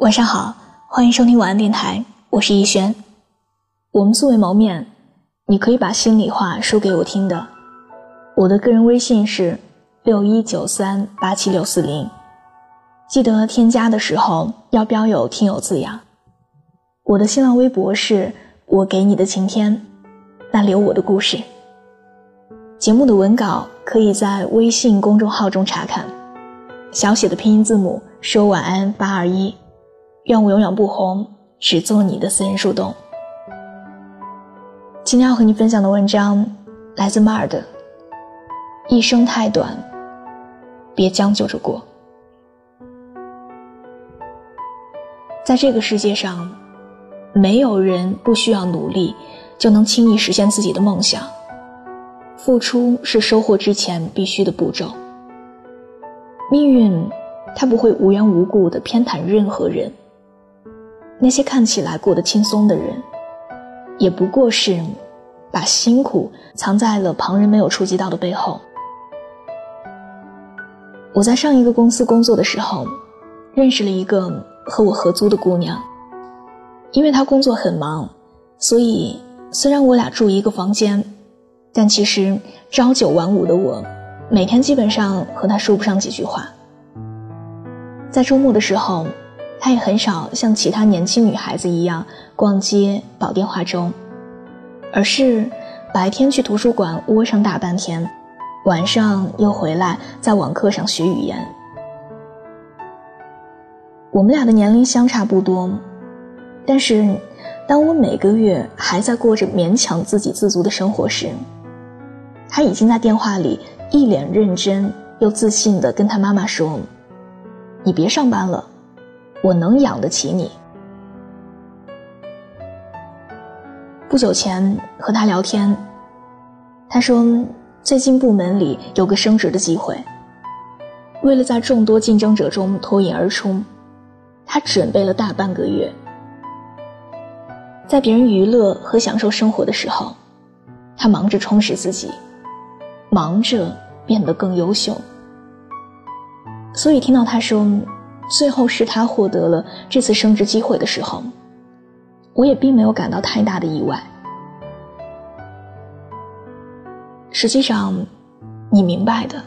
晚上好，欢迎收听晚安电台，我是逸轩。我们素未谋面，你可以把心里话说给我听的。我的个人微信是六一九三八七六四零，记得添加的时候要标有听友字样。我的新浪微博是我给你的晴天，那里有我的故事。节目的文稿可以在微信公众号中查看，小写的拼音字母说晚安八二一。愿我永远不红，只做你的私人树洞。今天要和你分享的文章来自 Mar 的。一生太短，别将就着过。在这个世界上，没有人不需要努力就能轻易实现自己的梦想。付出是收获之前必须的步骤。命运，它不会无缘无故的偏袒任何人。那些看起来过得轻松的人，也不过是把辛苦藏在了旁人没有触及到的背后。我在上一个公司工作的时候，认识了一个和我合租的姑娘。因为她工作很忙，所以虽然我俩住一个房间，但其实朝九晚五的我，每天基本上和她说不上几句话。在周末的时候。她也很少像其他年轻女孩子一样逛街、煲电话粥，而是白天去图书馆窝上大半天，晚上又回来在网课上学语言。我们俩的年龄相差不多，但是当我每个月还在过着勉强自给自足的生活时，她已经在电话里一脸认真又自信地跟她妈妈说：“你别上班了。”我能养得起你。不久前和他聊天，他说最近部门里有个升职的机会，为了在众多竞争者中脱颖而出，他准备了大半个月。在别人娱乐和享受生活的时候，他忙着充实自己，忙着变得更优秀。所以听到他说。最后是他获得了这次升职机会的时候，我也并没有感到太大的意外。实际上，你明白的，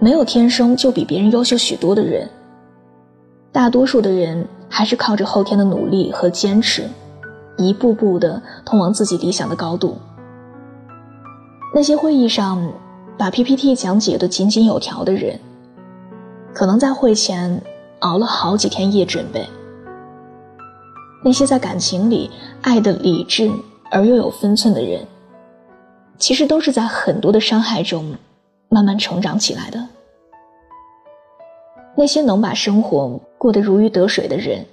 没有天生就比别人优秀许多的人。大多数的人还是靠着后天的努力和坚持，一步步的通往自己理想的高度。那些会议上把 PPT 讲解的井井有条的人。可能在会前熬了好几天夜准备。那些在感情里爱的理智而又有分寸的人，其实都是在很多的伤害中慢慢成长起来的。那些能把生活过得如鱼得水的人，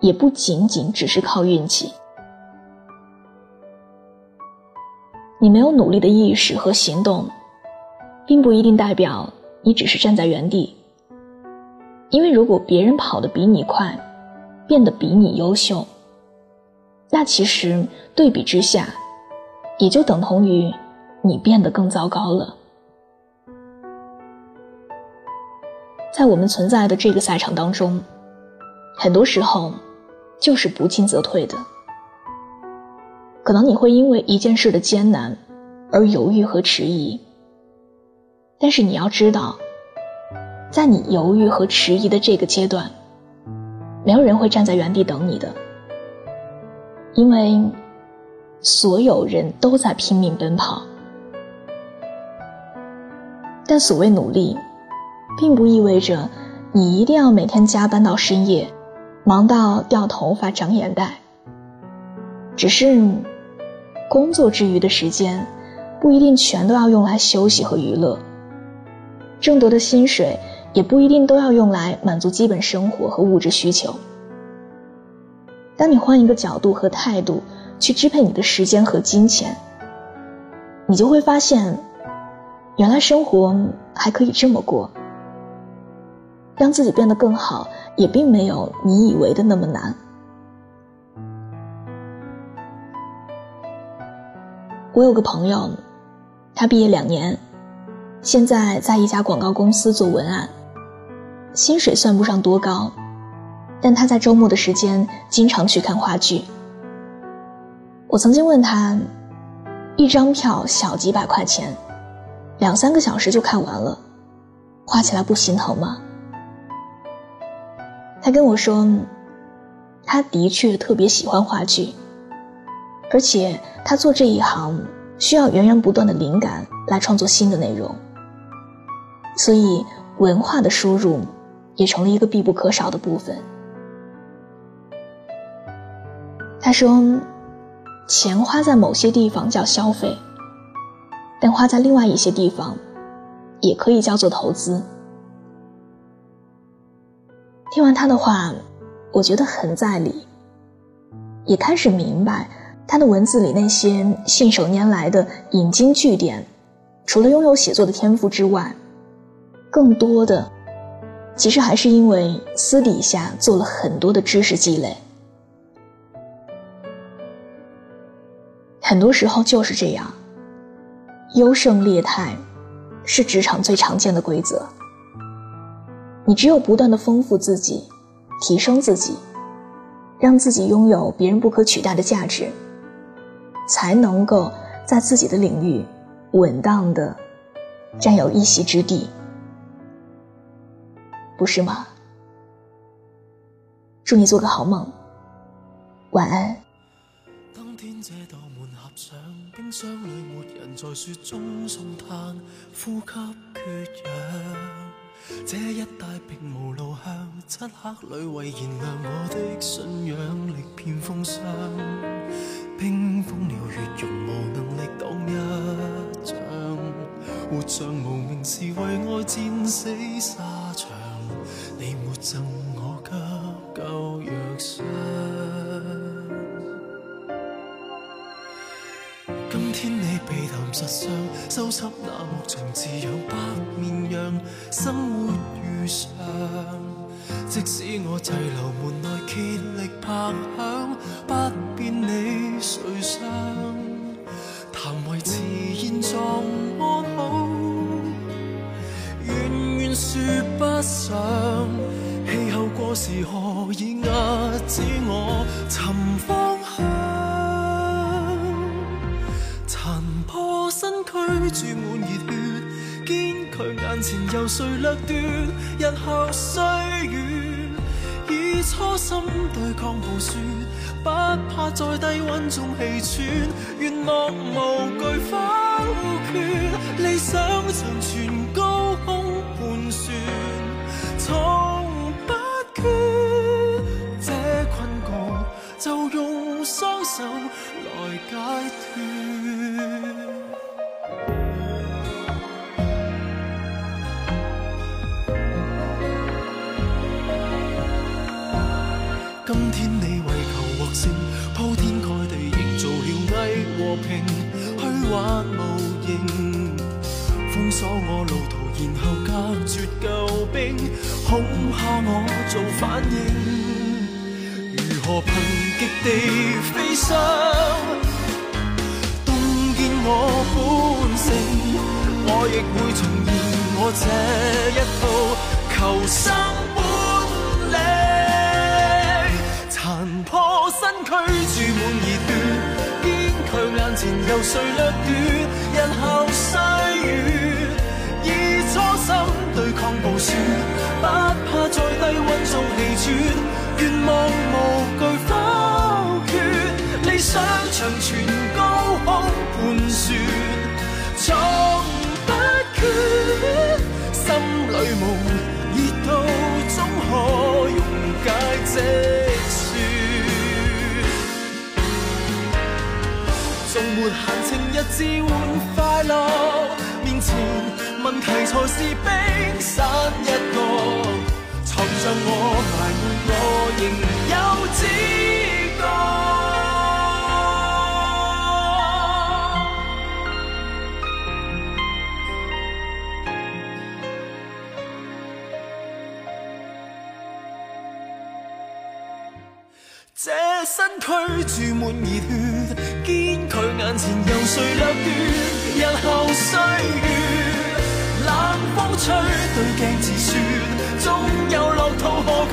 也不仅仅只是靠运气。你没有努力的意识和行动，并不一定代表。你只是站在原地，因为如果别人跑得比你快，变得比你优秀，那其实对比之下，也就等同于你变得更糟糕了。在我们存在的这个赛场当中，很多时候就是不进则退的。可能你会因为一件事的艰难而犹豫和迟疑。但是你要知道，在你犹豫和迟疑的这个阶段，没有人会站在原地等你的，因为所有人都在拼命奔跑。但所谓努力，并不意味着你一定要每天加班到深夜，忙到掉头发、长眼袋。只是工作之余的时间，不一定全都要用来休息和娱乐。挣得的薪水也不一定都要用来满足基本生活和物质需求。当你换一个角度和态度去支配你的时间和金钱，你就会发现，原来生活还可以这么过。让自己变得更好，也并没有你以为的那么难。我有个朋友，他毕业两年。现在在一家广告公司做文案，薪水算不上多高，但他在周末的时间经常去看话剧。我曾经问他，一张票小几百块钱，两三个小时就看完了，花起来不心疼吗？他跟我说，他的确特别喜欢话剧，而且他做这一行需要源源不断的灵感来创作新的内容，所以文化的输入也成了一个必不可少的部分。他说，钱花在某些地方叫消费，但花在另外一些地方，也可以叫做投资。听完他的话，我觉得很在理，也开始明白他的文字里那些信手拈来的引经据典，除了拥有写作的天赋之外，更多的其实还是因为私底下做了很多的知识积累。很多时候就是这样，优胜劣汰是职场最常见的规则。你只有不断的丰富自己，提升自己，让自己拥有别人不可取代的价值，才能够在自己的领域稳当的占有一席之地，不是吗？祝你做个好梦，晚安。当天这道门合上，冰箱里没人在雪中送炭，呼吸缺氧。这一带并无路向，漆黑里为燃亮我的信仰，力遍风霜。冰封了血肉，无能力挡一仗。活像无名氏为爱战死沙赠我急救药箱。今天你避谈实伤，收拾那幕墙，自养白面羊，生活如常。即使我滞留门内竭力拍响，不变你谁想？谈维持现状安好，远远说不上。气候过时，何以压止我寻方向？注满热血，坚强眼前由谁掠夺？日后岁月，以初心对抗暴雪，不怕在低温中气喘。愿望无惧否决，理想长存高空盘旋，这困局就用双手来解脱。今天你为求获胜，铺天盖地营造了伪和平，虚幻无，路途，然后隔绝救兵，恐吓我做反应。如何凭极地飞翔，冻见我本性，我亦会重现我这一套求生本领。残破身。躯注满热血，坚强眼前由谁掠夺？日后岁月，抗暴雪，不怕在低温中气喘。愿望无惧否决，理想长存高空盘旋，从不缺。心里梦热度，终可溶解这。纵没闲情逸致换快乐，题材是冰山一角。藏着我埋没我，仍有知觉。这身躯注满热血。坚强眼前由谁掠夺？日后岁月，风吹，对镜自说，总有乐土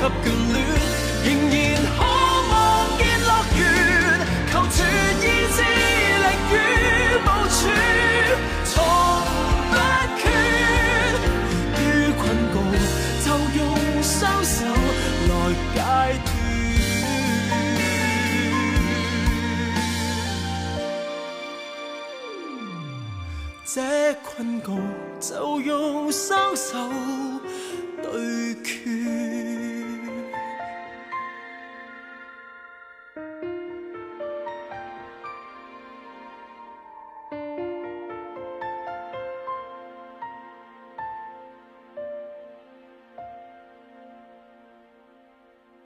可及眷恋，仍然可望见乐园，求全意志力与部署，从不缺。于困局，就用双手来解脱。这困局。就用双手对决。